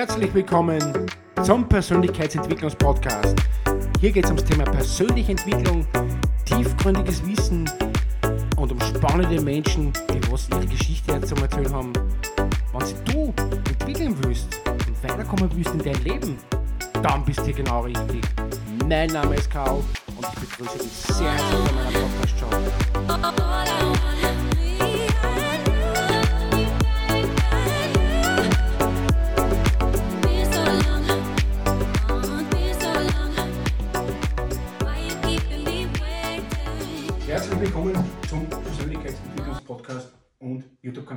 Herzlich willkommen zum Persönlichkeitsentwicklungspodcast. Hier geht es ums Thema persönliche Entwicklung, tiefgründiges Wissen und um spannende Menschen, die was ihre Geschichte zum Erzählen haben. Wenn du entwickeln willst und weiterkommen willst in dein Leben, dann bist du hier genau richtig. Mein Name ist Karl und ich begrüße dich sehr herzlich bei meiner Podcast-Show.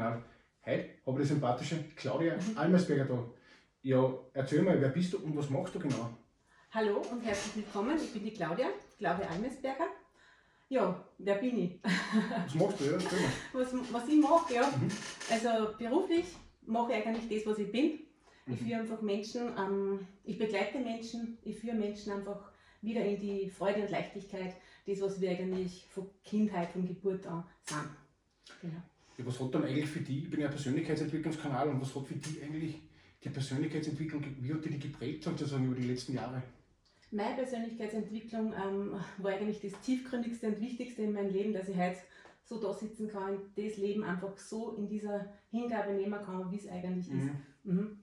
YouTube-Kanal. Heute habe ich die sympathische Claudia Almersberger da. Ja, erzähl mal, wer bist du und was machst du genau? Hallo und herzlich willkommen. Ich bin die Claudia, Claudia Almesberger. Ja, wer bin ich? Was machst du? Ja, erzähl mal. Was, was ich mache, ja. Mhm. Also beruflich mache ich eigentlich das, was ich bin. Ich Mhm. führe einfach Menschen, ähm, ich begleite Menschen, ich führe Menschen einfach wieder in die Freude und Leichtigkeit, das, was wir eigentlich von Kindheit, von Geburt an sind. Genau. Ja, was hat dann eigentlich für dich, ich bin ja ein Persönlichkeitsentwicklungskanal und was hat für dich eigentlich die Persönlichkeitsentwicklung, wie hat die dich geprägt sozusagen über die letzten Jahre? Meine Persönlichkeitsentwicklung ähm, war eigentlich das tiefgründigste und wichtigste in meinem Leben, dass ich heute so da sitzen kann, das Leben einfach so in dieser Hingabe nehmen kann, wie es eigentlich ist. Mhm.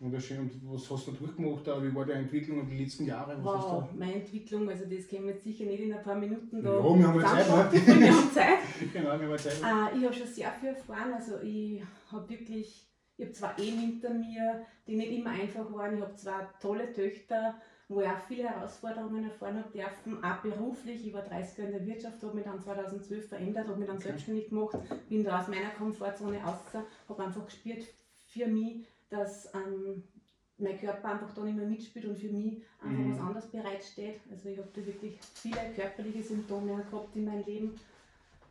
Wunderschön. Und was hast du durchgemacht? da? Wie war die Entwicklung über die letzten Jahre? Was Wow, meine Entwicklung, also das können wir jetzt sicher nicht in ein paar Minuten da Ja, wir haben ja Zeit, ne? wir haben Zeit. genau, wir haben Zeit. Äh, ich habe schon sehr viel erfahren, also ich habe wirklich, ich habe zwei Ehen hinter mir, die nicht immer einfach waren. Ich habe zwei tolle Töchter, wo ich auch viele Herausforderungen erfahren habe dürfen, auch beruflich. Ich war 30 Jahre in der Wirtschaft, habe mich dann 2012 verändert, habe mich dann Okay. selbstständig gemacht, bin da aus meiner Komfortzone raus, habe einfach gespürt für mich, dass ähm, mein Körper einfach da nicht mehr mitspielt und für mich einfach Mhm. was anderes bereitsteht. Also ich habe da wirklich viele körperliche Symptome gehabt in meinem Leben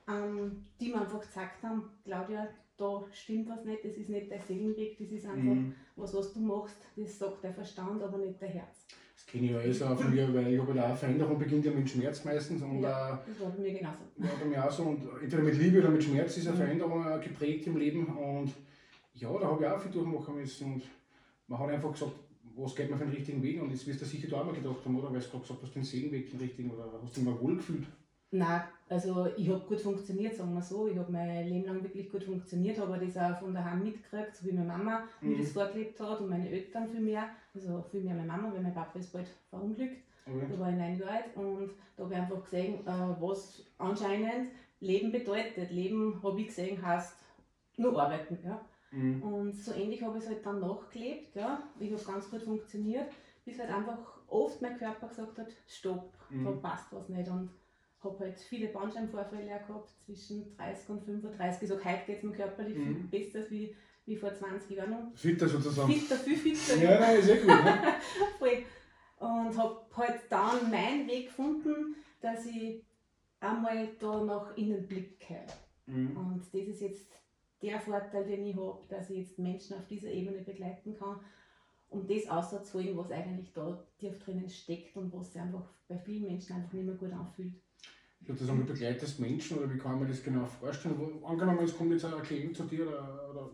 ähm, die mir einfach gesagt haben, Claudia, da stimmt was nicht, das ist nicht dein Seelenweg, das ist einfach Mhm. was, was du machst, das sagt der Verstand, aber nicht der Herz. Das kenne ich ja eh so von mir, weil ich habe ja auch Veränderung beginnt ja mit Schmerz meistens und Ja. Das war bei mir genauso. Ja, bei mir auch so. Und entweder mit Liebe oder mit Schmerz ist eine Mhm. Veränderung geprägt im Leben. Und ja, da habe ich auch viel durchmachen müssen. Und man hat einfach gesagt, was geht man für den richtigen Weg? Und jetzt wirst du sicher da auch mal gedacht haben, oder? Weil du gerade gesagt hast, den Seelenweg den richtigen, oder hast du dich mal wohl gefühlt? Nein, also ich habe gut funktioniert, sagen wir so. Ich habe mein Leben lang wirklich gut funktioniert, habe das auch von daheim mitgekriegt, so wie meine Mama mir Mhm. das vorgelebt hat und meine Eltern viel mehr. Also viel mehr meine Mama, weil mein Papa ist bald verunglückt. Aber, Da war ich neun Jahre alt und da habe ich einfach gesehen, äh, was anscheinend Leben bedeutet. Leben, habe ich gesehen, heißt nur arbeiten. Ja? Mhm. Und so ähnlich habe ich es halt dann nachgelebt. Ja? Ich habe ganz gut funktioniert, bis halt einfach oft mein Körper gesagt hat, stopp, da Mhm. passt was nicht. Und habe halt viele Bandscheibenvorfälle gehabt, zwischen 30 und 35. Ich sage, heute geht es mir körperlich viel Mhm. besser als wie, wie vor 20 Jahren. Fitter sozusagen. Fitter, viel fitter. Ja, nein, ist eh gut. Ne? Voll. Und habe halt dann meinen Weg gefunden, dass ich einmal da nach innen blicke. Mhm. Und das ist jetzt der Vorteil, den ich habe, dass ich jetzt Menschen auf dieser Ebene begleiten kann, um das auszuholen, was eigentlich da tief drinnen steckt und was sich einfach bei vielen Menschen einfach nicht mehr gut anfühlt. Sozusagen, du begleitest Menschen, oder wie kann man das genau vorstellen? Angenommen, es kommt jetzt ein Klient zu dir, oder, oder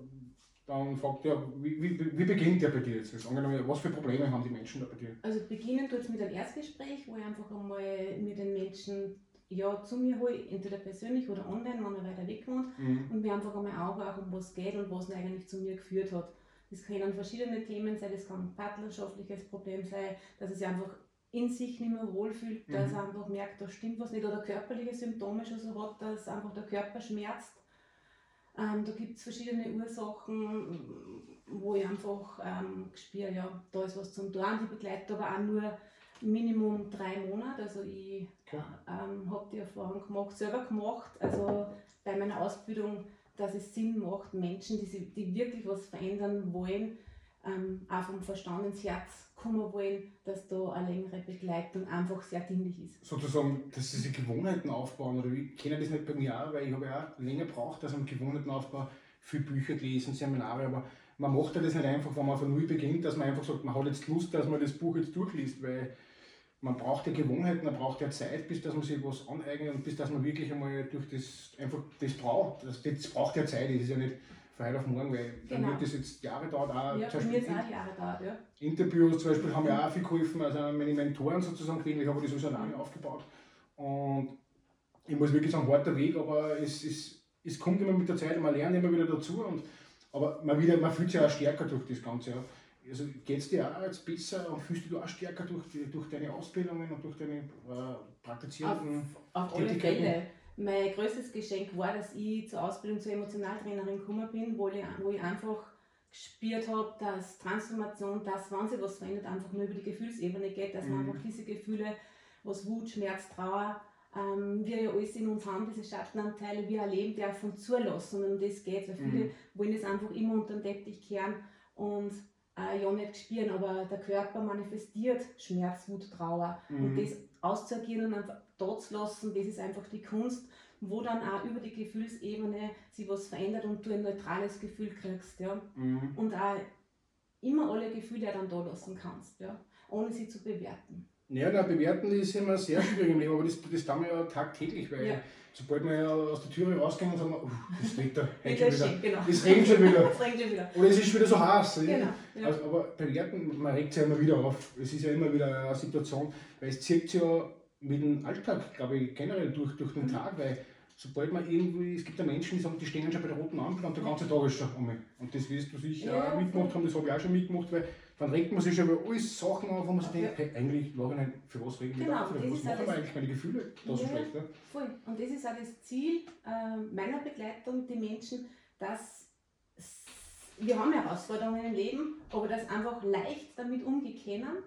dann fragt ja, wie, wie, wie beginnt der bei dir jetzt? Also angenommen, was für Probleme haben die Menschen da bei dir? Also beginnen tut es mit einem Erstgespräch, wo ich einfach einmal mit den Menschen ja, zu mir hole, entweder persönlich oder online, wenn er weiter weg wohnt. Mhm. und wir einfach einmal auch, um was es geht und was ihn eigentlich zu mir geführt hat. Das können verschiedene Themen sein, das kann ein partnerschaftliches Problem sein, dass er sich einfach in sich nicht mehr wohlfühlt, dass Mhm. er einfach merkt, da stimmt was nicht oder körperliche Symptome schon so hat, dass einfach der Körper schmerzt. Ähm, da gibt es verschiedene Ursachen, wo ich einfach ähm, spüre, ja, da ist was zum tun. Die begleitet aber auch nur Minimum drei Monate. Also ich Okay. ähm, habe die Erfahrung gemacht, selber gemacht, also bei meiner Ausbildung, dass es Sinn macht, Menschen, die, sich, die wirklich was verändern wollen, ähm, auch vom Verstand ins Herz kommen wollen, dass da eine längere Begleitung einfach sehr dienlich ist. sozusagen, dass sie sich Gewohnheiten aufbauen oder ich kenne das nicht bei mir auch, weil ich habe ja auch länger gebraucht, dass man Gewohnheiten aufbaut, viel Bücher gelesen, Seminare, aber man macht ja das nicht einfach, wenn man von null beginnt, dass man einfach sagt, man hat jetzt Lust, dass man das Buch jetzt durchliest, weil man braucht ja Gewohnheiten, man braucht ja Zeit, bis dass man sich was aneignet und bis dass man wirklich einmal durch das einfach das braucht. Das, das braucht ja Zeit, das ist ja nicht von heute auf morgen, weil Genau. dann wird das jetzt Jahre dauert, auch Ja, bei mir jetzt auch Jahre dauert, ja. Interviews zum Beispiel haben mir auch viel geholfen, also meine Mentoren sozusagen gewesen, ich habe das alles alleine aufgebaut und ich muss wirklich sagen, harter Weg, aber es, es, es kommt immer mit der Zeit, man lernt immer wieder dazu und aber man, wieder, man fühlt sich auch stärker durch das Ganze. Ja. Also geht es dir auch jetzt besser und fühlst du dich auch stärker durch, durch deine Ausbildungen und durch deine äh, praktizierenden Auf alle Tätigkeiten? Fälle. Mein größtes Geschenk war, dass ich zur Ausbildung zur Emotionaltrainerin gekommen bin, wo ich, wo ich einfach gespürt habe, dass Transformation, dass, wenn sich was verändert, einfach nur über die Gefühlsebene geht, dass man Mhm. einfach diese Gefühle, was Wut, Schmerz, Trauer, ähm, wir ja alles in uns haben, diese Schattenanteile, wir erleben dürfen, zulassen. Und um das geht Weil viele Mhm. wollen das einfach immer unter den Teppich kehren und äh, ja nicht spüren, aber der Körper manifestiert Schmerz, Wut, Trauer. Und Mhm. das auszuagieren und einfach da zu lassen, das ist einfach die Kunst, wo dann auch über die Gefühlsebene sich was verändert und du ein neutrales Gefühl kriegst. Ja? Mhm. Und auch immer alle Gefühle dann da lassen kannst, ja? ohne sie zu bewerten. Ja, na, bewerten ist immer sehr schwierig im Leben, aber das, das tun wir ja tagtäglich, weil Ja. sobald wir ja aus der Tür rausgehen, sagen wir, "Uff, das Wetter, Wieder wieder. genau. Es regnet schon wieder. Das regnet wieder. Oder es ist schon wieder so heiß. Genau. Ja. Also, aber bewerten, man regt sich ja immer wieder auf. Es ist ja immer wieder eine Situation, weil es zieht sich ja mit dem Alltag, glaube ich, generell durch, durch den Mhm. Tag, weil sobald man irgendwie, es gibt ja Menschen, die sagen, die stehen schon bei der roten Ampel und der ganze Tag ist schon um. Und das wirst du sicher Ja, auch mitgemacht haben, das habe ich auch schon mitgemacht, weil dann regt man sich über alles Sachen auf, wo man sich denkt, hey, eigentlich, Nachhinein, für was regen wir Genau, auf? das Was ist machen wir das- eigentlich meine Gefühle da so Ja. schlecht? Ne? Voll. Und das ist auch das Ziel äh, meiner Begleitung, die Menschen, dass wir haben Herausforderungen im Leben, aber dass einfach leicht damit umgehen können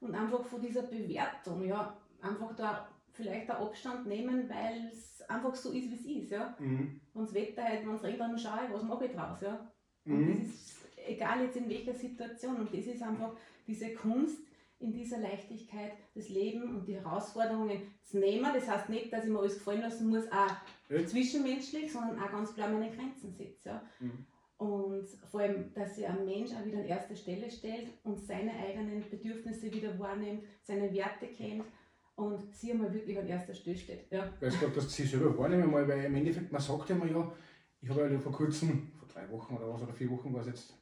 und einfach von dieser Bewertung, ja, einfach da vielleicht einen Abstand nehmen, weil es einfach so ist, wie es ist. Ja. Mhm. Wenn das Wetter halt, wenn es regnet, dann schaue ich, was mache ich draus. Ja. Und das Mhm. ist egal jetzt in welcher Situation. Und das ist einfach diese Kunst, in dieser Leichtigkeit das Leben und die Herausforderungen zu nehmen. Das heißt nicht, dass ich mir alles gefallen lassen muss, auch Ja. zwischenmenschlich, sondern auch ganz klar meine Grenzen setze. Ja. Mhm. Und vor allem, dass sich ein Mensch auch wieder an erste Stelle stellt und seine eigenen Bedürfnisse wieder wahrnimmt, seine Werte kennt und sie einmal wirklich an erster Stelle steht. Ja. Weil es gerade, dass sie selber wahrnehmen mal, weil im Endeffekt, man sagt ja immer, ja, ich habe ja vor kurzem, vor drei Wochen oder was, oder vier Wochen war es jetzt,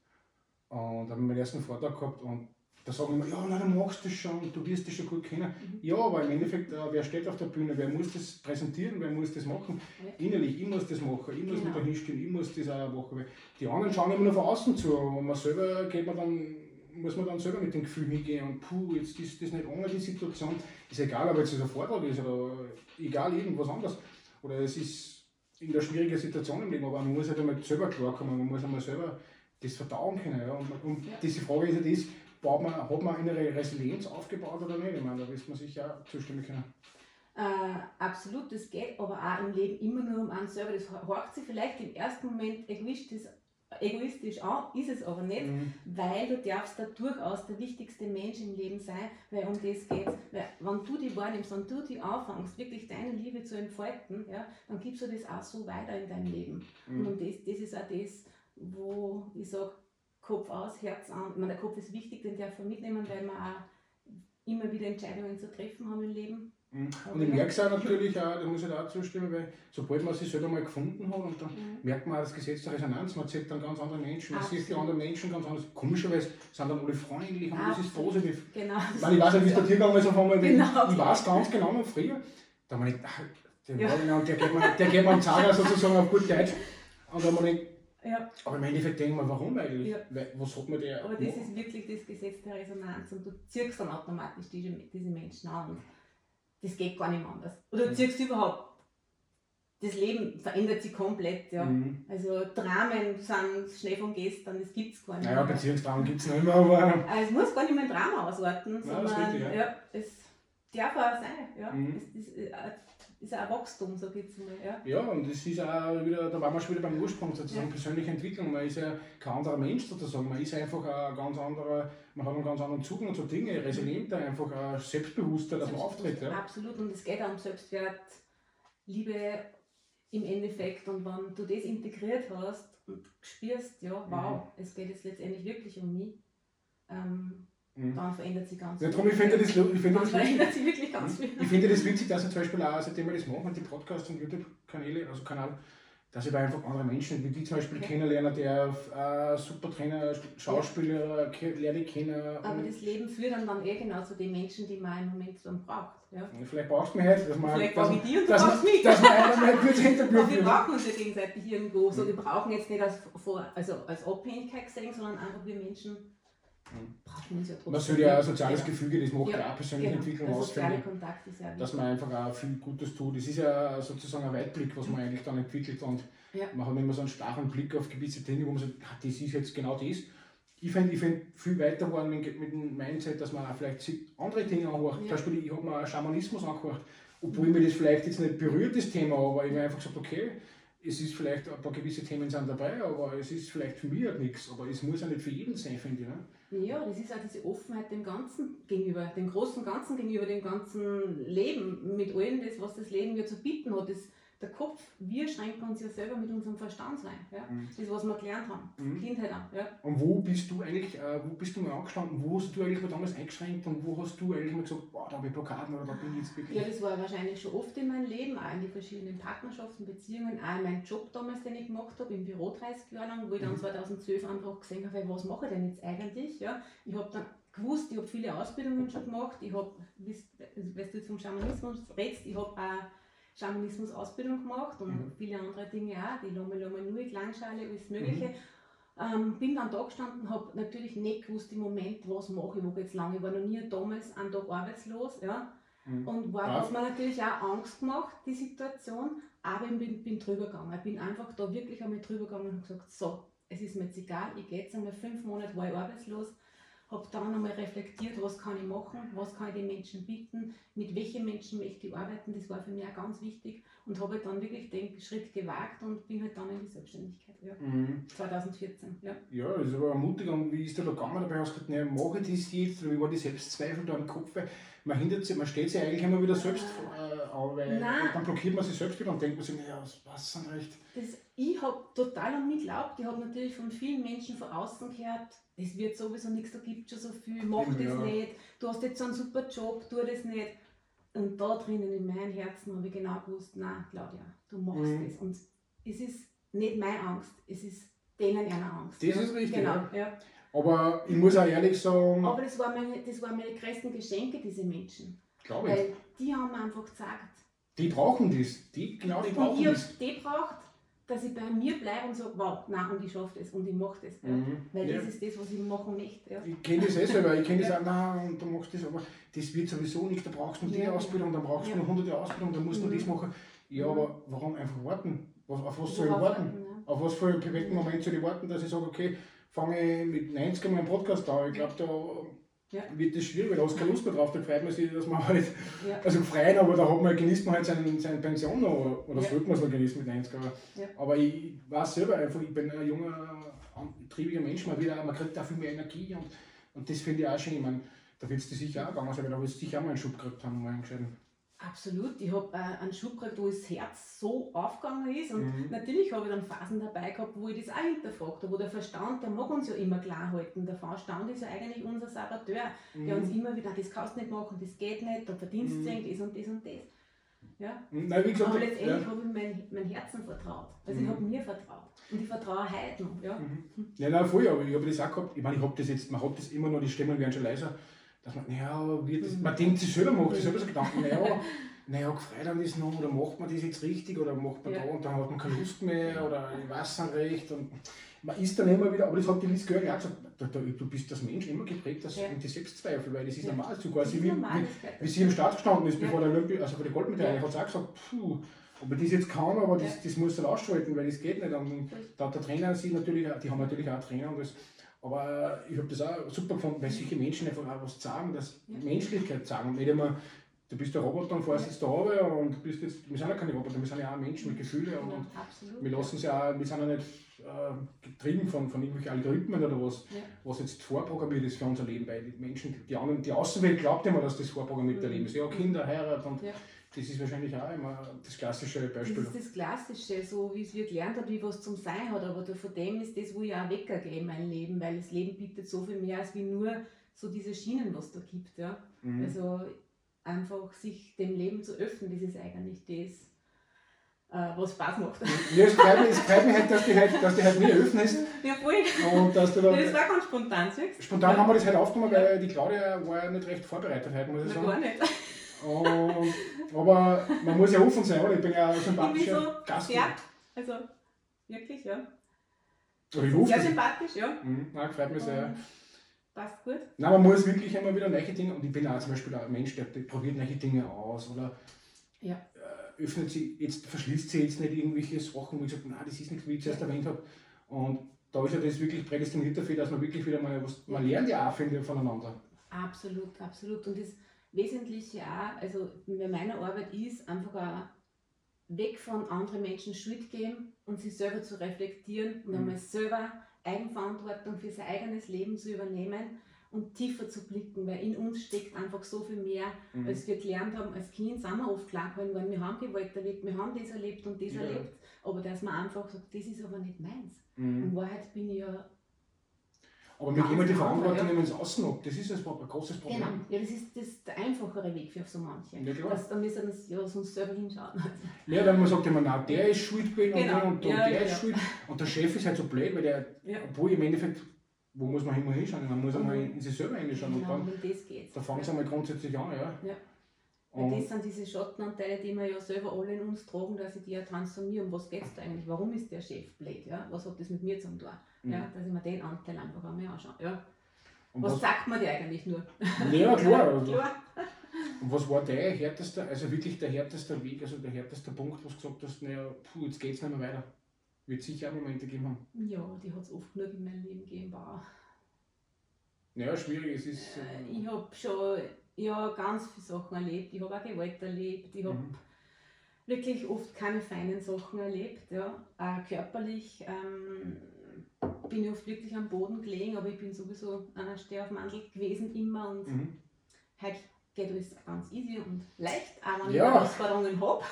und habe meinen ersten Vortrag gehabt und da sagen immer, ja, nein, du machst das schon, du wirst das schon gut kennen. Mhm. Ja, aber im Endeffekt, äh, wer steht auf der Bühne, wer muss das präsentieren, wer muss das machen? Ja. Innerlich, ich muss das machen, ich muss Genau. mich da hinstellen, ich muss das auch machen. Die anderen schauen immer nur von außen zu, und man selber geht man dann, muss man dann selber mit dem Gefühl hingehen und puh, jetzt ist das nicht ohne die Situation. Ist egal, ob jetzt ein Vortrag ist oder egal, irgendwas anderes. Oder es ist in der schwierigen Situation im Leben, aber man muss halt einmal selber klarkommen, man muss einmal selber das verdauen können. Ja? Und, und diese Frage ist ja das, baut man, hat man eine Resilienz aufgebaut oder nicht? Ich meine, da wird man sich ja zustimmen können. Äh, absolut, das geht aber auch im Leben immer nur um einen selber. Das horcht sich vielleicht im ersten Moment egoistisch, egoistisch an, ist es aber nicht, Mhm. weil du darfst da durchaus der wichtigste Mensch im Leben sein, weil um das geht Weil wenn du die wahrnimmst, wenn du die anfängst, wirklich deine Liebe zu entfalten, ja, dann gibst du das auch so weiter in deinem Leben. Und Mhm. um das, das ist auch das, wo ich sage, Kopf aus, Herz an. Ich meine, der Kopf ist wichtig, den darf man mitnehmen, weil wir auch immer wieder Entscheidungen zu treffen haben im Leben. Mhm. Und ich merke es auch natürlich auch, da muss ich da auch zustimmen, weil sobald man sich selber mal gefunden hat, und dann merkt man auch das Gesetz der Resonanz, man sieht dann ganz andere Menschen, man sieht die Absolut. anderen Menschen ganz anders. Komischerweise sind dann alle freundlich und das ist Absolut. positiv. Genau. Ich, meine, ich weiß nicht, wie es dir gegangen ist auf einmal, Genau. ich, weiß ganz genau noch früher, da habe ich der, Ja. der, geht mir, der geht Zager sozusagen auf gut Deutsch. Und da habe ich Ja, aber im Endeffekt denke ich mir, warum eigentlich? Ja. Was hat man der aber das ist wirklich das Gesetz der Resonanz und du ziehst dann automatisch diese, diese Menschen an. Und das geht gar nicht anders. Oder du Mhm. ziehst überhaupt. Das Leben verändert sich komplett. Ja. Mhm. Also Dramen sind Schnee von gestern, das gibt es gar nicht Naja, mehr. Beziehungstraum gibt es nicht mehr, aber. Also es muss gar nicht mehr ein Drama ausarten, Ja, sondern richtig, ja. ja. es darf auch sein. Ja. Mhm. Es äh, ist auch ein Wachstum, sag ich jetzt mal. Ja. Ja, und das ist auch wieder, da waren wir schon wieder beim Ursprung sozusagen, Ja. persönliche Entwicklung. Man ist ja kein anderer Mensch sozusagen, man ist einfach ein ganz anderer, man hat einen ganz anderen Zugang zu Dingen, resilienter, einfach ein selbstbewusster, dass man auftritt. Ja. Absolut, und es geht auch um Selbstwert, Liebe im Endeffekt. Und wenn du das integriert hast und spürst, ja, wow, es geht jetzt letztendlich wirklich um mich, ähm, Mhm. dann verändert sich ganz Ja, viel. darum, ich finde das, ich finde das sich wirklich ganz viel. Ich finde das witzig, dass ich zum Beispiel auch, seitdem wir das machen, die Podcasts und YouTube-Kanäle, also Kanal, dass ich da einfach andere Menschen, wie die zum Beispiel okay. kennenlerne, der äh, super Trainer, Schauspieler, ja. lerne ich kennen. Aber das Leben führt dann, dann eh genau zu den Menschen, die man im Moment dann braucht. Ja. Vielleicht brauchst du mich halt, dass man. Vielleicht brauche ich die und du brauchst mich. Dass man einer mal kurz Interview Aber wir brauchen uns ja gegenseitig irgendwo. So, wir brauchen jetzt nicht als, also als Abhängigkeit gesehen, sondern einfach wir Menschen ja trotzdem. Man soll ja ein soziales ja. Gefüge, das macht ja, auch persönliche genau. Entwicklung aus, finde ja dass man einfach auch viel Gutes tut. Das ist ja sozusagen ein Weitblick, was man eigentlich dann entwickelt und man hat immer so einen starren Blick auf gewisse Dinge, wo man sagt, ah, das ist jetzt genau das. Ich finde ich find viel weiter geworden mit, mit dem Mindset, dass man auch vielleicht andere Dinge anhört. Zum Beispiel, ich habe mir Schamanismus angehört, obwohl mir das vielleicht jetzt nicht berührt, das Thema, aber ich habe einfach gesagt, okay, es ist vielleicht ein paar gewisse Themen sind dabei, aber es ist vielleicht für mich halt nichts. Aber es muss ja nicht für jeden sein, finde ich. Ne? Ja, das ist auch diese Offenheit dem Ganzen gegenüber, dem großen Ganzen gegenüber, dem ganzen Leben, mit allem das, was das Leben ja zu bieten hat. Das, der Kopf, wir schränken uns ja selber mit unserem Verstand ein. Ja? Mhm. Das, was wir gelernt haben, mhm. Kindheit an. Ja? Und wo bist du eigentlich, äh, wo bist du mal angestanden, wo hast du eigentlich mal damals eingeschränkt und wo hast du eigentlich mal gesagt, boah, da habe ich Blockaden oder da bin ich jetzt wirklich... Ja, das war wahrscheinlich schon oft in meinem Leben, auch in den verschiedenen Partnerschaften, Beziehungen, auch in meinem Job damals, den ich gemacht habe, im Büro 30 Jahre lang, wo ich dann mhm. 2012 einfach gesehen habe, was mache ich denn jetzt eigentlich? Ja? Ich habe dann gewusst, ich habe viele Ausbildungen schon gemacht, ich habe, weißt du vom Schamanismus redest, ich habe auch Schamanismus-Ausbildung gemacht und mhm. viele andere Dinge auch, die Loma Loma Nui, Klangschale, alles Mögliche. Mhm. Ähm, bin dann da gestanden, habe natürlich nicht gewusst im Moment, was mache ich, wo geht es lang. Ich war noch nie damals einen Tag arbeitslos. Ja? Mhm. Und war, hat mir natürlich auch Angst gemacht, die Situation, aber ich bin, bin drüber gegangen. Ich bin einfach da wirklich einmal drüber gegangen und gesagt, so, es ist mir jetzt egal, ich gehe jetzt einmal fünf Monate, war ich arbeitslos, habe dann nochmal reflektiert, was kann ich machen, was kann ich den Menschen bieten, mit welchen Menschen möchte ich arbeiten, das war für mich auch ganz wichtig und habe dann wirklich den Schritt gewagt und bin halt dann in die Selbstständigkeit, ja. Mhm. 2014, ja. Ja, das ist aber ermutigend. Und wie ist da gegangen dabei? Hast du gesagt, mache ich das jetzt? Oder wie war die Selbstzweifel da im Kopf? Man, hindert sich, man steht sich eigentlich immer wieder selbst äh, an, weil dann blockiert man sich selbst wieder und denkt man sich, naja, was sind recht. Das, ich habe total an mich geglaubt. Ich habe natürlich von vielen Menschen von außen gehört, es wird sowieso nichts, da gibt es schon so viel, mach ja. das nicht, du hast jetzt so einen super Job, tu das nicht. Und da drinnen in meinem Herzen habe ich genau gewusst, nein, Claudia, du machst mhm. das. Und es ist nicht meine Angst, es ist denen eine Angst. Das ist richtig. Genau, ja. Aber ich muss auch ehrlich sagen. Aber das, war meine, das waren meine größten Geschenke, diese Menschen. Glaube ich. Weil die haben einfach gesagt. Die brauchen das. Die, genau, die brauchen und das. Die braucht dass ich bei mir bleibe und sage, wow, nein, und ich schaffe das und ich mache das. Mhm. Weil ja. das ist das, was ich machen möchte. Ja. Ich kenne das eh selber, ich kenne das auch, nein, und du machst das, aber das wird sowieso nicht, da brauchst du nur die ja, Ausbildung, dann brauchst du nur 100 Jahre Ausbildung, dann musst du mhm. das machen. Ja, aber warum einfach warten? Auf was soll ich warten? warten Auf was für einen perfekten Moment soll ich warten, dass ich sage, okay, fange ich mit 90 mal einen Podcast an. Ich glaube, da ja. wird das schwierig, weil da hast du keine Lust mehr drauf, da freut man sich, dass man halt, ja. also freien, aber da hat man, genießt man halt seine, seine Pension noch, oder, ja. sollte man es noch genießen mit 90 aber, ja. aber ich weiß selber einfach, ich bin ein junger, triebiger Mensch, man, wieder, man kriegt da viel mehr Energie und, und das finde ich auch schön, ich meine, da wird es dir sicher auch gegangen sein, weil da wirst du sicher auch mal einen Schub gekriegt haben, mal entscheiden. Absolut. Ich habe äh, einen Schub gekriegt, wo das Herz so aufgegangen ist. Und mhm. natürlich habe ich dann Phasen dabei gehabt, wo ich das auch hinterfragt habe, wo der Verstand, der mag uns ja immer klar halten. Der Verstand ist ja eigentlich unser Saboteur, mhm. der uns immer wieder, das kannst du nicht machen, das geht nicht, da verdienst du mhm. das und das und das. Ja? Mhm. Nein, wie gesagt, Aber letztendlich ja. habe ich mein, mein Herzen vertraut. Also mhm. ich habe mir vertraut. Und ich vertraue heute noch. Ja, mhm. ja nein, voll, aber ich habe das auch gehabt. Ich meine, ich habe das jetzt, man hat das immer noch, die Stimmen werden schon leiser dass man, naja, wird das, man denkt sich selber, macht sich selber so Gedanken, naja, naja, gefreut an das noch, oder macht man das jetzt richtig, oder macht man ja. da und dann hat man keine Lust mehr, oder ich weiß nicht recht. Und man ist dann immer wieder, aber das hat die Liz Görg auch gesagt, da, da, du bist das Mensch immer geprägt das, ja. die Selbstzweifel, weil das ist ja. normal. So quasi wie, wie, wie, sie im Start gestanden ist, bevor der Olympi, also für die Goldmedaille, ja. hat sie auch gesagt, puh, ob ich das jetzt kann, aber das, das muss dann ausschalten, weil das geht nicht. Und da hat der Trainer sie natürlich, die haben natürlich auch Trainer und das aber ich habe das auch super gefunden, weil solche Menschen einfach auch was sagen, das ja. Menschlichkeit sagen. Und nicht immer, du bist der Roboter und fährst jetzt da runter und du bist jetzt, wir sind ja keine Roboter, wir sind ja auch Menschen mit Gefühlen und, und wir lassen sie auch, wir sind ja nicht äh, getrieben von, von irgendwelchen Algorithmen oder was, ja. was jetzt vorprogrammiert ist für unser Leben, weil die Menschen, die anderen, die Außenwelt glaubt immer, dass das vorprogrammierte mhm. Leben ist. Ja, Kinder, Heirat und. Das ist wahrscheinlich auch immer das klassische Beispiel. Das ist das Klassische, so wie es wir gelernt haben, wie was zum Sein hat. Aber von dem ist das, wo ich auch weggehe in mein Leben, weil das Leben bietet so viel mehr als wie nur so diese Schienen, was da gibt. Ja? Mhm. Also einfach sich dem Leben zu öffnen, das ist eigentlich das, äh, was Spaß macht. Ja, es freut mich, es freut mich halt, dass du halt, dass du halt mir öffnest. Ja, voll. Und dass du da, Das war ganz spontan, siehst spontan haben wir das halt aufgenommen, weil die Claudia war ja nicht recht vorbereitet heute, muss ich Na, sagen. gar nicht. Und, aber man muss ja offen sein, oder? Ich bin ja ein so sympathischer Gastgeber. sehr, also wirklich, ja. Rufe Sehr sympathisch, ja. Mhm, nein, freut mich sehr. Passt gut. Nein, man muss wirklich immer wieder neue Dinge, und ich bin auch zum Beispiel ein Mensch, der probiert neue Dinge aus oder Ja. äh, öffnet sie, jetzt verschließt sie jetzt nicht irgendwelche Sachen, wo ich sage, nein, das ist nichts, wie ich zuerst erwähnt habe. Und da ist ja das wirklich prädestiniert dafür, dass man wirklich wieder mal was, man lernt ja auch, finde ich, voneinander. Absolut, absolut. Und das Wesentliche auch, also bei meiner Arbeit ist einfach auch weg von anderen Menschen Schuld geben und sich selber zu reflektieren und Mhm. einmal selber Eigenverantwortung für sein eigenes Leben zu übernehmen und tiefer zu blicken, weil in uns steckt einfach so viel mehr, Mhm. als wir gelernt haben. Als Kind sind wir oft klar geworden, weil wir haben Gewalt erlebt, wir haben das erlebt und das Ja. erlebt, aber dass man einfach sagt, das ist aber nicht meins. Mhm. In Wahrheit bin ich ja Aber wir geben ja die Verantwortung immer ins Außen ab. Das ist ein, ein großes Problem. Genau, ja, das ist, das der einfachere Weg für so manche. Ja, klar. Das, da müssen wir ja, sonst selber hinschauen. Ja, wenn man sagt immer, nein, der ist schuld gewesen Genau. und, der, und Ja, der ja, ist ja. schuld. Und der Chef ist halt so blöd, weil der, obwohl im Endeffekt, wo muss man immer hinschauen? Man muss einmal Mhm. in sich selber hinschauen. Und Genau, dann, um das geht's. da fangen sie einmal grundsätzlich an, ja. Und, das sind diese Schattenanteile, die wir ja selber alle in uns tragen, dass ich die ja transformiere. Um was geht es da eigentlich? Warum ist der Chef blöd? Ja? Was hat das mit mir zu tun? Mhm. Ja? Dass ich mir den Anteil einfach einmal anschaue. Ja? Was was, sagt man dir eigentlich nur? ja, klar. Also, klar. Und was war der härteste, also wirklich der härteste Weg, also der härteste Punkt, wo du gesagt hast, naja, puh, jetzt geht's nicht mehr weiter? Wird sicher auch Momente geben haben. Ja, die hat es oft genug in meinem Leben gegeben. Wow. Naja, schwierig, es ist. Äh, Äh, Ich habe schon ja, ganz viele Sachen erlebt. Ich habe auch Gewalt erlebt. Ich habe mhm. wirklich oft keine feinen Sachen erlebt. Ja. Auch körperlich ähm, bin ich oft wirklich am Boden gelegen, aber ich bin sowieso ein Stehaufmandel gewesen immer und Mhm. heute geht alles ganz easy und leicht, auch wenn Ja. ich Herausforderungen habe.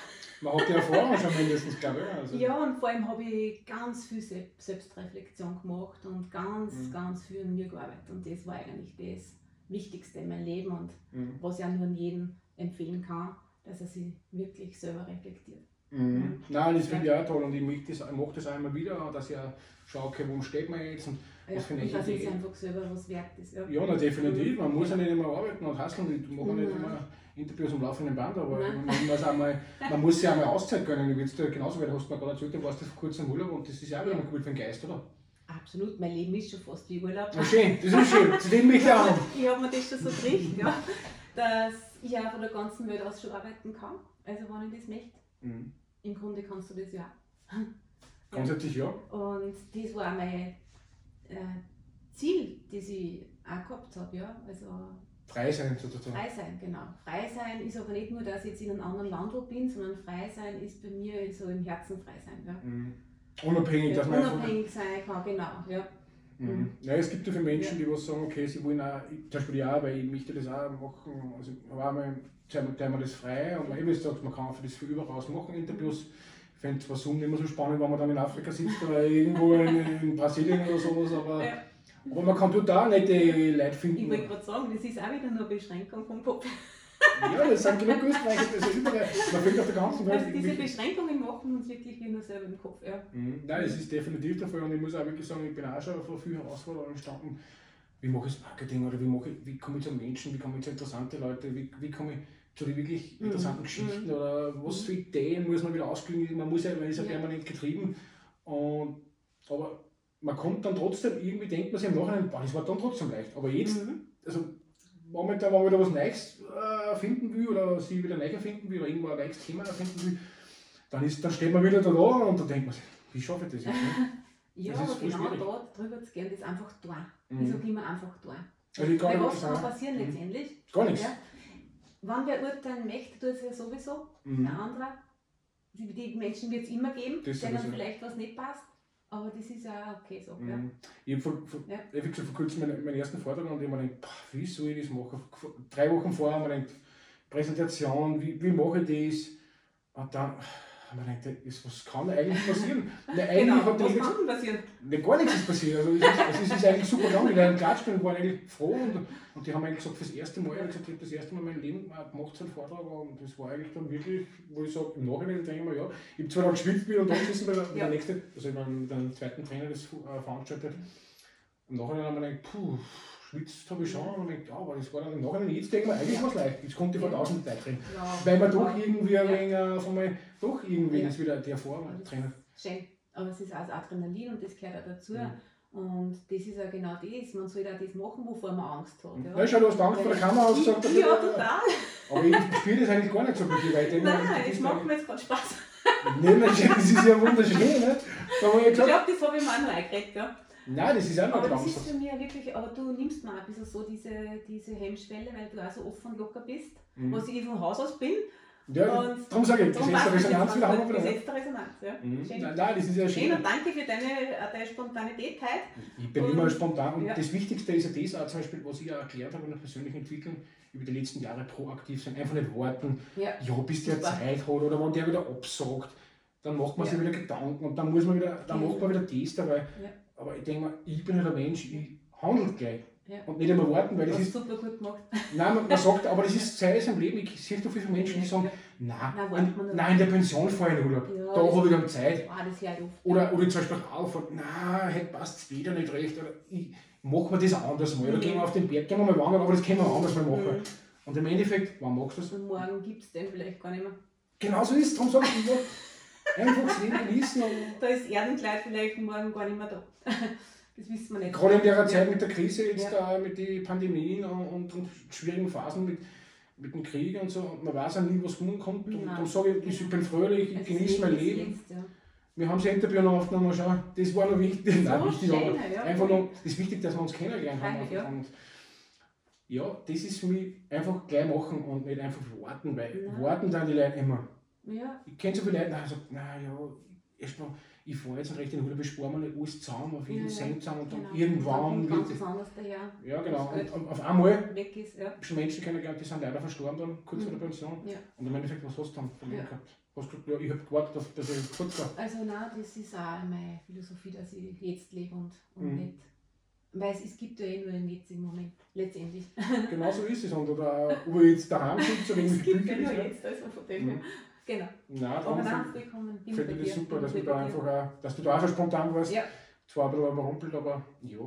Man hat die Erfahrung schon mindestens, glaube ich. Also, Ja, und vor allem habe ich ganz viel Se- Selbstreflexion gemacht und ganz, Mhm. ganz viel an mir gearbeitet. Und das war eigentlich das Wichtigste in meinem Leben und Mhm. was ich auch nur an jedem empfehlen kann, dass er sich wirklich selber reflektiert. Mhm. Nein, das finde ich auch toll und ich mache das, ich mach das auch immer wieder, dass ich auch schaue, okay, wo steht man jetzt und Ja, Was für eine und Idee. einfach selber was wert ist. Ja. Ja, na, definitiv. Man muss ja nicht immer arbeiten und hasseln. Ich mache nicht Mhm. immer Interviews am laufenden Band, aber man, muss auch mal, man muss sich auch mal Auszeit gönnen. Ich will's dir genauso, weil du hast mir gerade erzählt, du warst vor kurzem im Urlaub und das ist ja auch wieder mal gut für den Geist, oder? Absolut, mein Leben ist schon fast wie Urlaub. Na schön, das ist schön. Dem möchte ich auch. Ich habe mir das schon so gekriegt, ja, dass ich auch von der ganzen Welt aus schon arbeiten kann. Also wenn ich das möchte. Mhm. Im Grunde kannst du das ja auch. Grundsätzlich ja. Und das war mein äh, Ziel, das ich auch gehabt habe. Ja? Also Frei sein sozusagen. frei sein, genau. Frei sein ist aber nicht nur, dass ich jetzt in einem anderen Land bin, sondern frei sein ist bei mir so im Herzen frei sein. Ja? Mhm. Unabhängig, dass man. Unabhängig sein kann, genau. Ja. Mhm. Ja, es gibt ja viele Menschen, die was sagen, okay, sie wollen auch, ich, zum Beispiel ja, weil ich möchte das auch machen, also war einmal, teilen wir das frei und man, wie du sagst, man kann für das viel überaus machen, Interviews. Ich fände es zwar so nicht mehr so spannend, wenn man dann in Afrika sitzt oder irgendwo in, in Brasilien oder sowas, aber, Ja. aber man kann dort auch nette Leute Ich finden. wollte gerade sagen, das ist auch wieder nur eine Beschränkung vom Kopf. Ja, das sind genug Österreicher, das ist überall, man findet auf der ganzen Welt. Also diese Beschränkungen machen uns wirklich wie nur selber im Kopf. Ja. Mhm. Nein, es ist definitiv der Fall und ich muss auch wirklich sagen, ich bin auch schon vor vielen Herausforderungen gestanden. Wie mache ich das Marketing oder wie, mache ich, wie komme ich zu Menschen, wie komme ich zu interessanten Leuten, wie, wie komme ich zu den wirklich Mhm. interessanten Geschichten Mhm. oder was für Ideen muss man wieder ausklingen. Man muss ja, man ist ja permanent getrieben. Und, aber man kommt dann trotzdem, irgendwie denkt man sich im Nachhinein, boah, das war dann trotzdem leicht. Aber jetzt, Mhm. also momentan, man wieder was Neues erfinden will oder sie wieder neu erfinden will oder irgendwo ein neues Thema erfinden will, dann, ist, dann steht man wieder da und dann denkt man sich, wie schaffe ich das jetzt? Ne? Ja, Das ist aber genau schwierig. da drüber zu gehen, das einfach tun. Ich Mhm. sage immer einfach tun. Also ich Weil was kann passieren Mhm. letztendlich? gar nichts. Ja. Wenn wer urteilen möchte, tut es ja sowieso. Mhm. Der andere. Die, Menschen wird es immer geben, denen sowieso. vielleicht was nicht passt. Aber das ist ja okay so. Ja. Mhm. Ich habe vor, vor, Ja. hab gesagt, vor kurzem meinen, meinen ersten Vortrag und ich habe mir gedacht, wie soll ich das machen? Drei Wochen vorher habe ich mir gedacht, Präsentation, wie, wie mache ich das? Und dann man denkt, was kann eigentlich passieren? Na, eigentlich Genau, hat was kann passieren? Ne, gar nichts ist passiert. Also, es, ist, es ist, eigentlich super gegangen. Die Leute klatschen und waren eigentlich froh. Und, und die haben eigentlich gesagt, fürs erste Mal, ich hab gesagt, ich habe das erste Mal in meinem Leben äh, gemacht, so einen Vortrag. Und das war eigentlich dann wirklich, wo ich sage, im Nachhinein denke ich mir, ja, ich habe zwar dann geschwitzt und dann gesessen, der, Ja. der nächste, also ich mein, den zweiten Trainer das äh, veranstaltet. Im Nachhinein haben wir gedacht, puh, schwitzt habe ich schon. Und ich ja, aber das war dann im Nachhinein, jetzt denke ich mir, eigentlich war es leicht. Jetzt konnte ich vor Ja. 1000 Leute reden. Ja. Weil man doch Ja. irgendwie ein Ja. wenig, äh, von mal, doch irgendwie Ja. ist wieder die Erfahrung Trainer. Schön. Aber es ist auch das Adrenalin und das gehört auch dazu. Ja. Und das ist ja genau das. Man soll auch das machen, wovor man Angst hat. Ja, schau, du hast Angst vor der Kamera, gesagt, Ja, total. Aber ich spüre das eigentlich gar nicht so dir, weil ich Nein, das macht mir jetzt gerade Spaß. Nein, nein, das ist ja wunderschön, ne? Da ich Ich glaube, das habe ich mir auch noch eingeredet. Ja. Nein, das ist auch noch ein das ist für mich ja wirklich, aber du nimmst mir auch ein bisschen so diese, diese Hemmschwelle, weil du auch so offen und locker bist, Mhm. was ich von Haus aus bin. Ja, und darum sage ich, darum Gesetz der passt das Resonanz wieder haben wir ganz wieder. gut. Gesetz der Resonanz, ja. Mhm. Schön. Nein, nein, das ist ja Schön schön. und danke für deine, äh, deine Spontanität heute. Ich bin Und- immer spontan und ja. das Wichtigste ist ja das auch zum Beispiel, was ich auch erklärt habe in der persönlichen Entwicklung, über die letzten Jahre proaktiv sein, einfach nicht warten, Ja. ja, bis der Super. Zeit hat oder wenn der wieder absagt, dann macht man sich Ja. wieder Gedanken und dann muss man wieder, dann macht man wieder das dabei. Aber ich denke mir, ich bin halt ein Mensch, ich handle gleich. Ja. Und nicht einmal warten, weil das hast ist, super gut gemacht. nein, man, man sagt, aber das ist es im Leben, ich sehe so viele Menschen, die sagen, nein, Nein, nein, in der Pension fahre ich in Urlaub, Ja, da das- habe ich dann Zeit. Ah, das oft. Oder, oder zum Beispiel auf nein, heute passt es wieder nicht recht. Oder ich mache mir das anders mal. Oder Mhm. gehen wir auf den Berg, gehen wir mal wandern, aber das können wir anders mal machen. Mhm. Und im Endeffekt, wann machst du das? Und morgen gibt es den vielleicht gar nicht mehr. Genau so ist es, darum sage ich immer, einfach das Leben genießen. Und Da ist Erdenkleid vielleicht morgen gar nicht mehr da. Das wissen wir nicht. gerade in der Zeit mit der Krise, jetzt Ja. da, mit den Pandemien und, und, schwierigen Phasen mit, mit dem Krieg und so, man weiß auch nie, was rumkommt. Und Nein. darum sage ich, ich bin fröhlich, ich genieße mein ist Leben. Jetzt, ja. Wir haben das Interview noch aufgenommen, schau, das war noch wichtig. Nein, So wichtig, schön, ja. einfach noch, das ist wichtig, dass wir uns kennengelernt haben. Ja. Und ja, das ist für mich einfach gleich machen und nicht einfach warten, weil Nein. warten dann die Leute immer. Ja, Ich kenne so viele Leute, die sagen, naja, erstmal, ich fahre jetzt einen recht in den Urlaub, ich spare mir nicht alles zusammen, auf jeden Ja. Cent zusammen und dann genau. irgendwann wird daher, Ja, genau. Und auf einmal weg ist. Ja. schon Menschen kennengelernt, die sind leider verstorben dann, kurz vor der Mhm. Pension. Ja. Und im Endeffekt, was hast du dann von mir Ja. gehabt? Hast du gesagt, ja, ich habe gewartet, auf, dass ich kurz war. Also nein, das ist auch meine Philosophie, dass ich jetzt lebe und, und Mhm. nicht. Weil es, es gibt ja eh nur den jetzigen Moment, letztendlich. Genau so ist es. Und oder ob ich jetzt daheim sitze oder Es irgendwie gibt ja nur jetzt, also von dem Mhm. Genau. Nein, Aber finde ich das super, dass, wir da einfach auch, dass du da auch so spontan warst. Ja. Zwar ein bisschen überrumpelt, aber ja.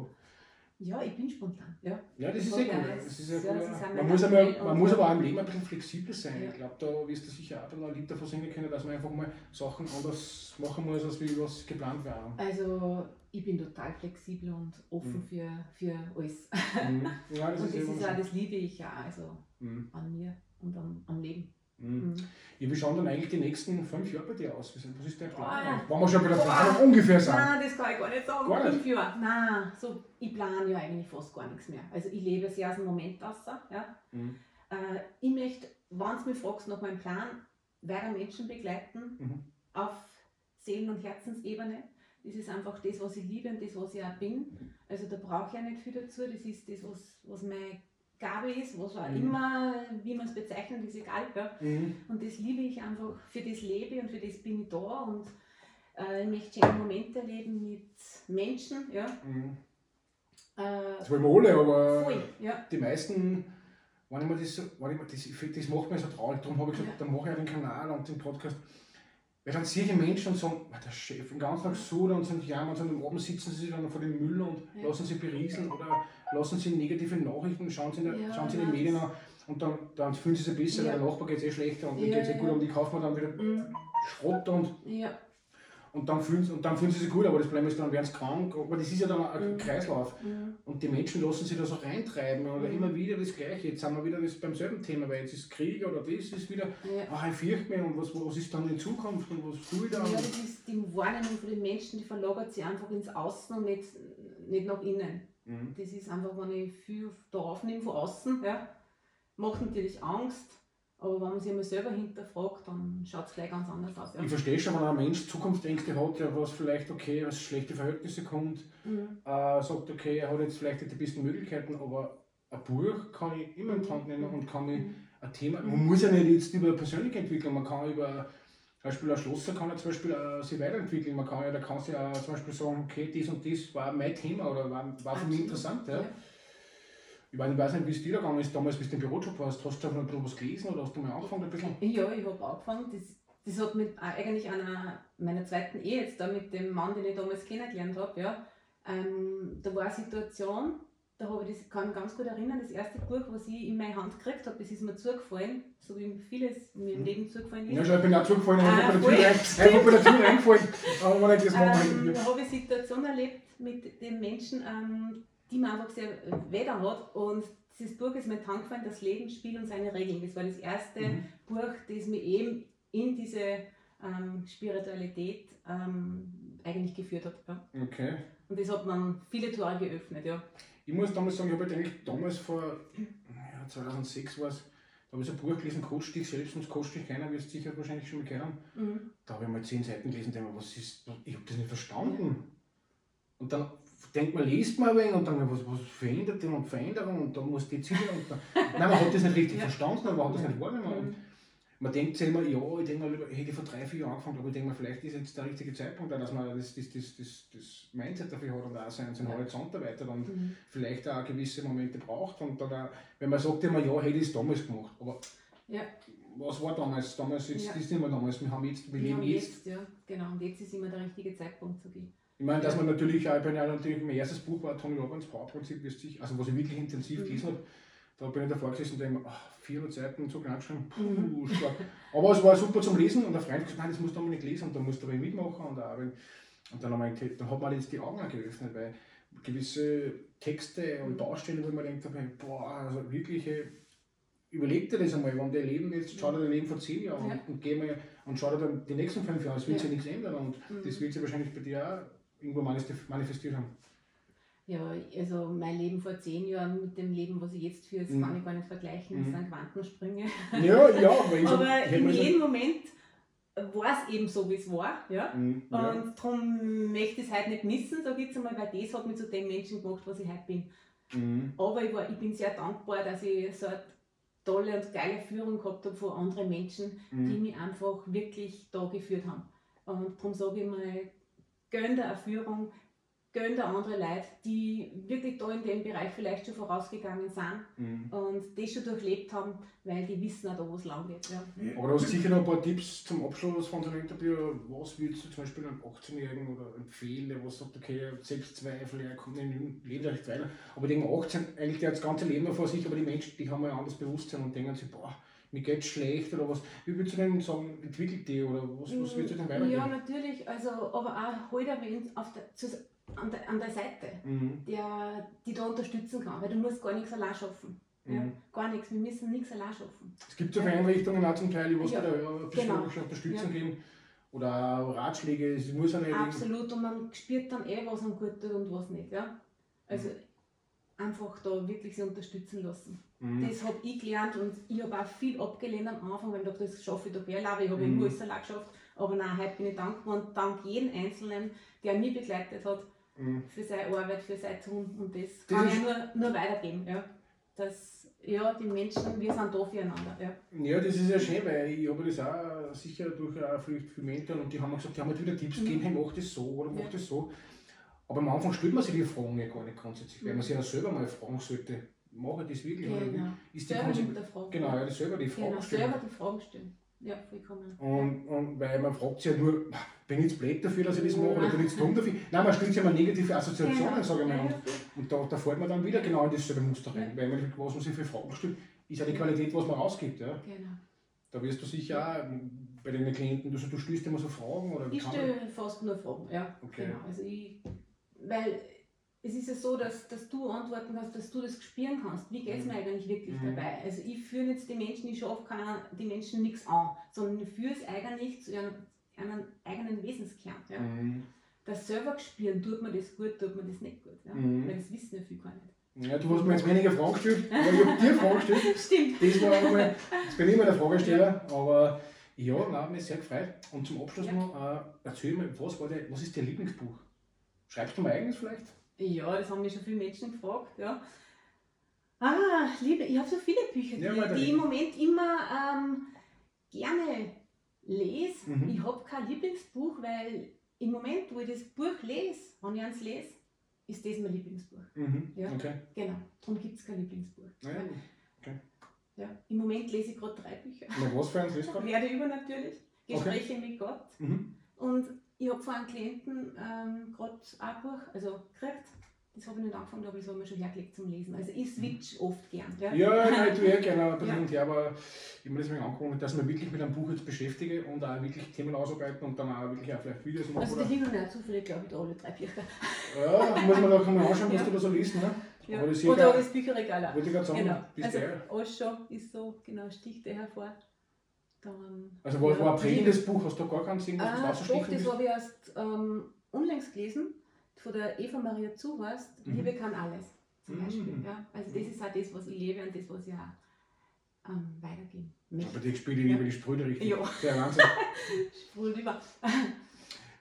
Ja, ich bin spontan. Ja. Ja, das ist eh gut. ja, Das ist ja, gut. auch Man muss, aber, man muss aber auch im Leben ein bisschen flexibel sein. Ja. Ich glaube, da wirst du sicher auch ein Lied davon singen können, dass man einfach mal Sachen anders machen muss, als wie was geplant war. Also ich bin total flexibel und offen Mhm. für, für alles. Mhm. Ja, das und ist das eh ist auch, das liebe ich ja also Mhm. an mir und am, am Leben. Mhm. Ja, wie schauen dann eigentlich die nächsten fünf Jahre bei dir aus? Was ist dein Plan? Ah. Wenn wir schon bei der. Planung ungefähr sind. Nein, das kann ich gar nicht sagen. Gar nicht? Fünf Jahre. Nein, so, ich plane ja eigentlich fast gar nichts mehr. Also ich lebe sehr aus dem Moment aus. Ja. Mhm. Äh, ich möchte, wenn du mich fragst nach meinem Plan, weiter Menschen begleiten Mhm. auf Seelen- und Herzensebene. Das ist einfach das, was ich liebe und das, was ich auch bin. Also da brauche ich ja nicht viel dazu. Das ist das, was, was meine Gabe ist, was auch Mhm. immer, wie man es bezeichnet, ist egal. Ja. Mhm. Und das liebe ich einfach, für das lebe ich und für das bin ich da. Und äh, ich möchte schöne Momente erleben mit Menschen. Ja. Mhm. Äh, Das wollen wir alle, aber voll, ja. die meisten, wenn ich mir das, wenn ich mir das, das macht mich so traurig, darum habe ich gesagt, dann mache ich ja den Kanal und den Podcast. Weil dann sehe ich Menschen und sagen, "Ah, der Chef, den ganzen Tag so und sind jammern und am Abend sitzen sie dann vor dem Müll und Ja. lassen sie berieseln oder lassen sie negative Nachrichten, schauen sie in, der, Ja, schauen sie in die Medien an und dann, dann fühlen sie sich besser, Ja. weil der Nachbar geht es eh schlechter und mir Ja, geht es eh ja, gut ja. und ich kaufe mir dann wieder Mhm. Schrott und Ja, und dann, fühlen, sie- und dann fühlen sie sich gut, aber das Problem ist, dann werden sie krank. Aber das ist ja dann ein Mhm. Kreislauf. mhm. Und die Menschen lassen sich da so reintreiben oder Mhm. immer wieder das Gleiche. Jetzt sind wir wieder das beim selben Thema, weil jetzt ist Krieg oder das ist wieder, ja. ach, ich fürchte mich und was, was ist dann in Zukunft und was tue ich Ja, dann? das ist die Wahrnehmung von den Menschen, die verlagert sich einfach ins Außen und nicht, nicht nach innen. Mhm. Das ist einfach, wenn ich viel da aufnehme von außen, ja, macht natürlich Angst, aber wenn man sich einmal selber hinterfragt, dann schaut es gleich ganz anders aus. Ja. Ich verstehe schon, wenn ein Mensch Zukunftsängste hat, der was vielleicht okay, aus schlechte Verhältnisse kommt, Mhm. äh, sagt, okay, er hat jetzt vielleicht nicht die besten Möglichkeiten, aber ein Buch kann ich immer in die Hand nehmen und kann mich Mhm. ein Thema, Mhm. man muss ja nicht jetzt über persönliche Entwicklung, man kann über Zum Beispiel ein Schlosser kann ja zum Beispiel äh, sich weiterentwickeln. Man kann ja, da kann sich ja zum Beispiel sagen, okay, dies und dies war mein Thema oder war, war für mich interessant. Ja. Ich weiß, ich weiß nicht, wie es dir da gegangen ist, damals, bis du im Bürojob warst. Hast du da noch was gelesen oder hast du mal angefangen ein bisschen? Ja, ich habe angefangen. Das, das hat mit eigentlich einer meiner zweiten Ehe jetzt da mit dem Mann, den ich damals kennengelernt habe, ja. Ähm, da war eine Situation, da habe ich das, kann mich ganz gut erinnern, das erste Buch, was ich in meine Hand gekriegt habe, das ist mir zugefallen, so wie vieles in meinem mhm. Leben zugefallen ist. Ja, schon, ich bin auch zugefallen, ah, einfach, bei der Tür reingefallen, aber nicht das ähm, Da habe ich eine Situation erlebt mit den Menschen, ähm, die man einfach sehr weder hat und dieses Buch ist mir in gefallen, das Leben, Spiel und seine Regeln. Das war das erste mhm. Buch, das mir eben in diese ähm, Spiritualität ähm, eigentlich geführt hat. Ja. Okay. Und das hat man viele Tore geöffnet, ja. Ich muss damals sagen, ich habe halt eigentlich damals vor ja, 2006 war es, da habe ich so ein Buch gelesen, Coach dich selbst und Coach dich keiner, wirst du sicher wahrscheinlich schon mal kennen. Mhm. Da habe ich mal zehn Seiten gelesen denke was ist, ich habe das nicht verstanden. Und dann denkt man, liest man ein wenig und dann, was, was verändert denn und Veränderung und da muss die Ziele und dann, nein, man hat das nicht richtig verstanden, aber man hat das nicht wahrgenommen. Mhm man denkt sich immer, ja, ich denke mal, hätte ich vor drei, vier Jahren angefangen, aber ich denke mal, vielleicht ist jetzt der richtige Zeitpunkt, dass man das, das, das, das, das Mindset dafür hat und auch seinen, seinen ja. Horizont erweitert und mhm. vielleicht auch gewisse Momente braucht. Und dann, wenn man sagt immer, ja, hätte ich es damals gemacht. Aber ja. was war damals? Damals ist, ja. ist nicht mehr damals, wir haben jetzt, wir, wir leben jetzt. jetzt. Ja, genau, und jetzt ist immer der richtige Zeitpunkt zu gehen. Ich meine, dass man natürlich ich bin ja natürlich, mein erstes Buch war Tony Robbins Powerprinzip, also was ich wirklich intensiv mhm. gelesen habe, da bin ich davor gesessen und denke mir, ach, 400 Seiten so knapp geschrieben, puh, mhm. stark. Aber es war super zum Lesen und der Freund hat gesagt, nein, das musst du aber nicht lesen und da musst du aber mitmachen. Und, auch, und dann, haben wir, dann hat man jetzt die Augen auch geöffnet, weil gewisse Texte und Baustellen, wo man denkt, boah, also wirkliche, überleg dir das einmal, wenn dein Leben jetzt, schau dir dein Leben vor zehn Jahren ja. und, geh mal und schau dir dann die nächsten fünf Jahre, es wird ja. sich nichts ändern und mhm. das wird sich wahrscheinlich bei dir auch irgendwo manifestiert haben. Ja, also mein Leben vor zehn Jahren mit dem Leben, was ich jetzt führe, das mhm. kann ich gar nicht vergleichen. Das mhm. sind Quantensprünge. Ja, ja. Aber in jedem Moment war es eben so, wie es war. Ja? Mhm, ja. Und darum möchte ich es heute nicht missen, sage ich jetzt einmal, weil das hat mich zu dem Menschen gemacht, was ich heute bin. Mhm. Aber ich, war, ich bin sehr dankbar, dass ich so eine tolle und geile Führung gehabt habe von anderen Menschen, mhm. die mich einfach wirklich da geführt haben. Und darum sage ich mal, gönn der Führung, gönnt auch andere Leute, die wirklich da in dem Bereich vielleicht schon vorausgegangen sind mhm. und das schon durchlebt haben, weil die wissen auch da, wo es lang geht. Ja. Aber du hast sicher noch ein paar Tipps zum Abschluss von so einem Interview. Was würdest du zum Beispiel einem 18-Jährigen oder empfehlen, der was sagt, okay, Selbstzweifel, er kommt in dem Leben recht weiter. Aber den 18, eigentlich der hat das ganze Leben noch vor sich, aber die Menschen, die haben ein anderes Bewusstsein und denken sich, boah, mir geht es schlecht oder was. Wie würdest du denn sagen, entwickelt die oder was, was würdest du denn weitergeben? Ja, natürlich, also, aber auch heute erwähnt, auf der, an der, an der Seite, mhm. der die da unterstützen kann, weil du musst gar nichts allein schaffen. Mhm. Ja, gar nichts, wir müssen nichts allein schaffen. Es gibt so ja. Einrichtungen auch zum Teil, wo es ja. da genau. Unterstützung ja. geben oder Ratschläge, es muss eine Absolut, und man spürt dann eh, was einem gut tut und was nicht. Ja? Also mhm. einfach da wirklich sie unterstützen lassen. Mhm. Das habe ich gelernt und ich habe auch viel abgelehnt am Anfang, weil ich dachte, das schaffe ich doch eh allein, ich habe mhm. alles allein geschafft. Aber nein, heute bin ich dankbar und dank jedem Einzelnen, der mich begleitet hat, mhm. für seine Arbeit, für sein Tun und das, das kann ich nur, nur weitergeben. Ja. Das, ja, die Menschen, wir sind da füreinander. Ja. ja, das ist ja schön, weil ich habe das auch sicher durch auch viele, Mentoren und die haben mir gesagt, die haben mir wieder Tipps gegeben, mhm. hey, mach das so oder mach ja. das so. Aber am Anfang stellt man sich die Fragen ja gar nicht grundsätzlich, mhm. weil man sich ja selber mal fragen sollte, mache ich das wirklich? Genau. Oder ist die selber Genau, ja, selber die Fragen genau, stellen. selber die Fragen stellen. Ja, vollkommen. Und, und weil man fragt sich ja nur, bin ich jetzt blöd dafür, dass ich das mache oder bin ich jetzt dumm dafür? Nein, man stellt sich ja mal negative Assoziationen, genau. sage ich mal. Und, und da, da fällt man dann wieder genau in dasselbe Muster rein. Weil man, was man sich für Fragen stellt, ist ja die Qualität, was man rausgibt. Ja? Genau. Da wirst du sicher auch bei deinen Klienten, du, du stellst immer so Fragen? Oder ich stelle fast nur Fragen, ja. Okay. Genau. Also ich, weil es ist ja so, dass, dass du antworten kannst, dass du das spüren kannst. Wie geht es mhm. mir eigentlich wirklich mhm. dabei? Also ich führe jetzt die Menschen, ich schaffe die Menschen nichts an, sondern ich führe es eigentlich zu ihrem, einem eigenen Wesenskern. Ja? Mhm. Das selber spüren, tut man das gut, tut man das nicht gut. Ja? Mhm. Weil das wissen ja viele gar nicht. Ja, du hast mir jetzt weniger Fragen gestellt, aber ich habe dir Fragen gestellt. Stimmt. Das war einmal, jetzt bin ich immer der Fragesteller, ja. aber ja, nein, mich sehr gefreut. Und zum Abschluss ja. noch, äh, erzähl mir, was, war der, was ist dein Lieblingsbuch? Schreibst du mal eigenes vielleicht? Ja, das haben mich schon viele Menschen gefragt. Ja. Ah, liebe, ich habe so viele Bücher, die, ja, die im Moment immer ähm, gerne lese, Mhm. ich habe kein Lieblingsbuch, weil im Moment, wo ich das Buch lese, wenn ich eins lese, ist das mein Lieblingsbuch. Mhm. Ja. Okay. Genau. Darum gibt es kein Lieblingsbuch. Ja. Ja. Im Moment lese ich gerade drei Bücher. Na, was für eins ist gerade? Werde übernatürlich, Gespräche mit Gott. Mhm. Und ich habe von einem Klienten ähm, gerade ein Buch also gekriegt. Das habe ich nicht angefangen, aber das habe ich mir schon hergelegt zum Lesen. Also ich switch oft gern. Ja, Mhm. Ja, nein, ich tue eh gerne bisschen Ja. her, aber ich habe mir deswegen angefangen, dass ich mich wirklich mit einem Buch jetzt beschäftige und auch wirklich Themen ausarbeiten und dann auch wirklich auch vielleicht Videos machen. Also die liegen nicht zufällig, glaube ich, da alle drei Bücher. Ja, muss man auch mal anschauen, was Ja. du da so liest. Ne? Ja. Aber Oder das Bücherregal auch. Wollte ich gerade sagen, Genau. Also. Osho ist so, genau, sticht der hervor. Dann, Also war, war ein die- prägendes Buch, hast du gar keins irgendwas, Ah, das doch, rausstechen das habe ich erst ähm, unlängst gelesen, von der Eva Maria Zuhorst, Mhm. Liebe kann alles, zum Mhm. Beispiel. Ja? Also das ist auch das, was ich lebe und das, was ich auch ähm, weitergeben Aber möchte. die spiele ich Ja. über die Sprüde richtig. Ja. Der Wahnsinn. Sprudelt über.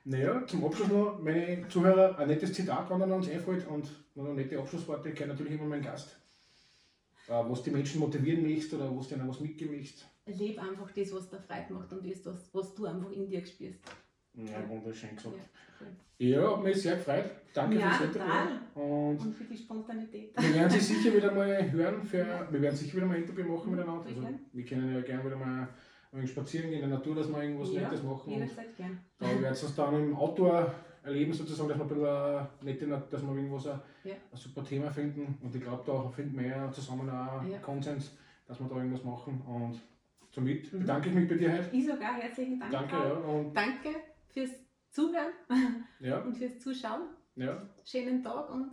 Naja, zum Abschluss noch, meine Zuhörer, ein nettes Zitat, wenn er uns einfällt und noch nette Abschlussworte, kenne natürlich immer meinen Gast. Äh, was die Menschen motivieren möchtest oder was denen was mitgeben möchtest. Lebe einfach das, was dir Freude macht und das, was, was du einfach in dir spürst. Ja, wunderschön gesagt. Ja, Ja, hat mich sehr gefreut. Danke Ja, fürs Interview. Und Und für die Spontanität. wir werden Sie sicher wieder mal hören, für, wir werden sicher wieder mal ein Interview machen Mhm, miteinander. Also, wir können ja gerne wieder mal ein spazieren gehen in der Natur, dass wir irgendwas Ja, Nettes machen. Jederzeit gern. da werden wir uns dann im Outdoor erleben, sozusagen, dass wir, ein bisschen, eine nette, dass wir irgendwas ein, Ja. ein super Thema finden. Und ich glaube, da finden wir ja zusammen auch. Konsens, dass wir da irgendwas machen. Und somit Mhm. bedanke ich mich bei dir heute. Ich sogar herzlichen Dank. Danke, ja. Und, Danke fürs Zuhören ja, und fürs Zuschauen. ja. Schönen Tag und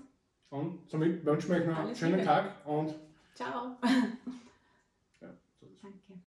Und somit wünschen wir euch noch einen schönen Liebe. Tag und ciao. ja, so. Danke.